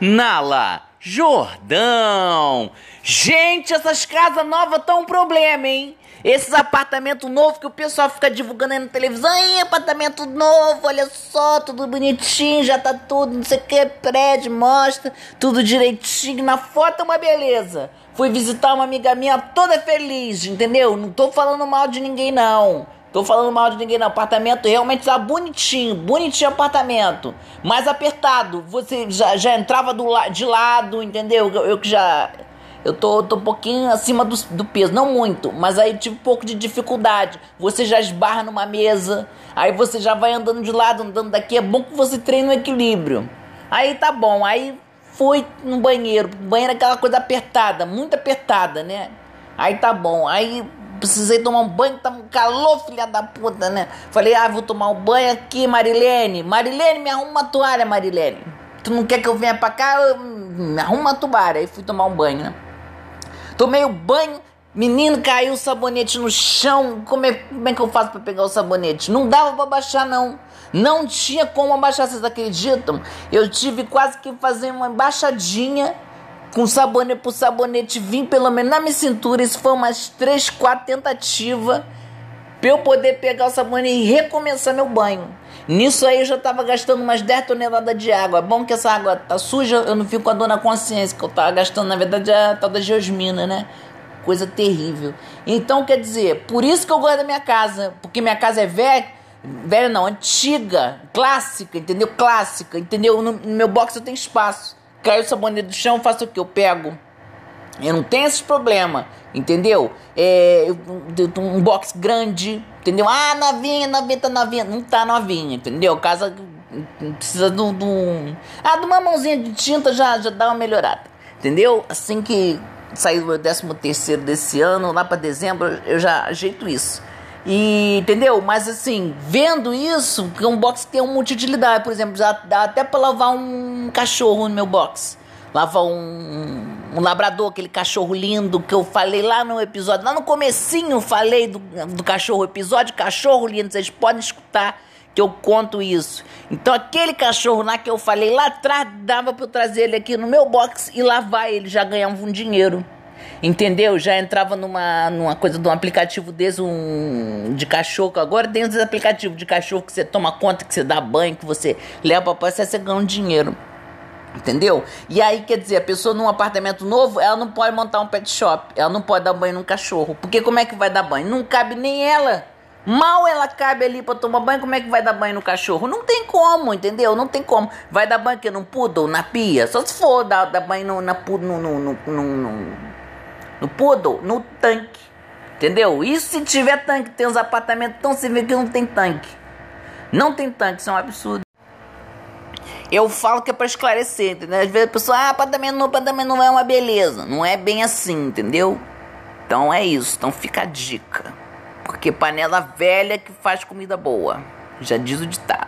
Nala, Jordão. Gente, essas casas novas estão um problema, hein? Esses apartamentos novos que o pessoal fica divulgando aí na televisão, Ih, apartamento novo, olha só, tudo bonitinho, já tá tudo, não sei o que, prédio, mostra, tudo direitinho, na foto é uma beleza. Fui visitar uma amiga minha toda feliz, entendeu? Não tô falando mal de ninguém, não. Tô falando mal de ninguém, não. Apartamento realmente tá bonitinho, bonitinho apartamento. Mais apertado. Você já, já entrava do, de lado, entendeu? Eu que já. Eu tô, tô um pouquinho acima do, do peso, não muito, mas aí tive um pouco de dificuldade. Você já esbarra numa mesa, aí você já vai andando de lado, andando daqui. É bom que você treine o equilíbrio. Aí tá bom, aí fui no banheiro. O banheiro é aquela coisa apertada, muito apertada, né? Aí tá bom, aí precisei tomar um banho, tá um calor, filha da puta, né? Falei, ah, vou tomar um banho aqui, Marilene. Marilene, me arruma uma toalha, Marilene. Tu não quer que eu venha pra cá? Eu, me arruma uma toalha. Aí fui tomar um banho, né? Tomei o banho, menino, caiu o sabonete no chão. Como é, como é que eu faço pra pegar o sabonete? Não dava pra baixar, não. Não tinha como abaixar, vocês acreditam? Eu tive quase que fazer uma embaixadinha com sabonete por sabonete vim pelo menos na minha cintura. Isso foi umas 3, 4 tentativas para eu poder pegar o sabonete e recomeçar meu banho. Nisso aí eu já tava gastando umas 10 toneladas de água. É bom que essa água tá suja, eu não fico com a dor na consciência que eu tava gastando, na verdade, a tal da geosmina, né? Coisa terrível. Então, quer dizer, por isso que eu gosto da minha casa, porque minha casa é velha, velha não, antiga, clássica, entendeu? Clássica, entendeu? No, no meu box eu tenho espaço. Caiu o sabonete do chão, faço o que? Eu pego. Eu não tenho esses problemas, entendeu? É, um box grande, entendeu? Ah, novinha, novinha, tá novinha. Não tá novinha, entendeu? Casa precisa de um. Ah, de uma mãozinha de tinta já, já dá uma melhorada, entendeu? Assim que sair o 13 terceiro desse ano, lá para dezembro, eu já ajeito isso. E, entendeu? Mas assim, vendo isso, que um box tem um de utilidade. Por exemplo, já dá até para lavar um cachorro no meu box. Lavar um, um labrador, aquele cachorro lindo que eu falei lá no episódio. Lá no comecinho falei do, do cachorro, episódio cachorro lindo. Vocês podem escutar que eu conto isso. Então aquele cachorro lá que eu falei lá atrás, dava para eu trazer ele aqui no meu box e lavar ele, já ganhava um dinheiro. Entendeu? Já entrava numa, numa coisa de um aplicativo desse, um de cachorro. Agora tem os aplicativos de cachorro que você toma conta, que você dá banho, que você leva para você, você ganha um dinheiro. Entendeu? E aí, quer dizer, a pessoa num apartamento novo, ela não pode montar um pet shop. Ela não pode dar banho num cachorro. Porque como é que vai dar banho? Não cabe nem ela. Mal ela cabe ali pra tomar banho, como é que vai dar banho no cachorro? Não tem como, entendeu? Não tem como. Vai dar banho aqui num poodle, na pia? Só se for dar, dar banho no, na, no, no, no, no no poodle, no tanque. Entendeu? E se tiver tanque, tem uns apartamentos tão se vê que não tem tanque. Não tem tanque, isso é um absurdo. Eu falo que é para esclarecer, entendeu? Às vezes a pessoa, ah, apartamento não, apartamento não é uma beleza. Não é bem assim, entendeu? Então é isso, então fica a dica. Porque panela velha que faz comida boa. Já diz o ditado.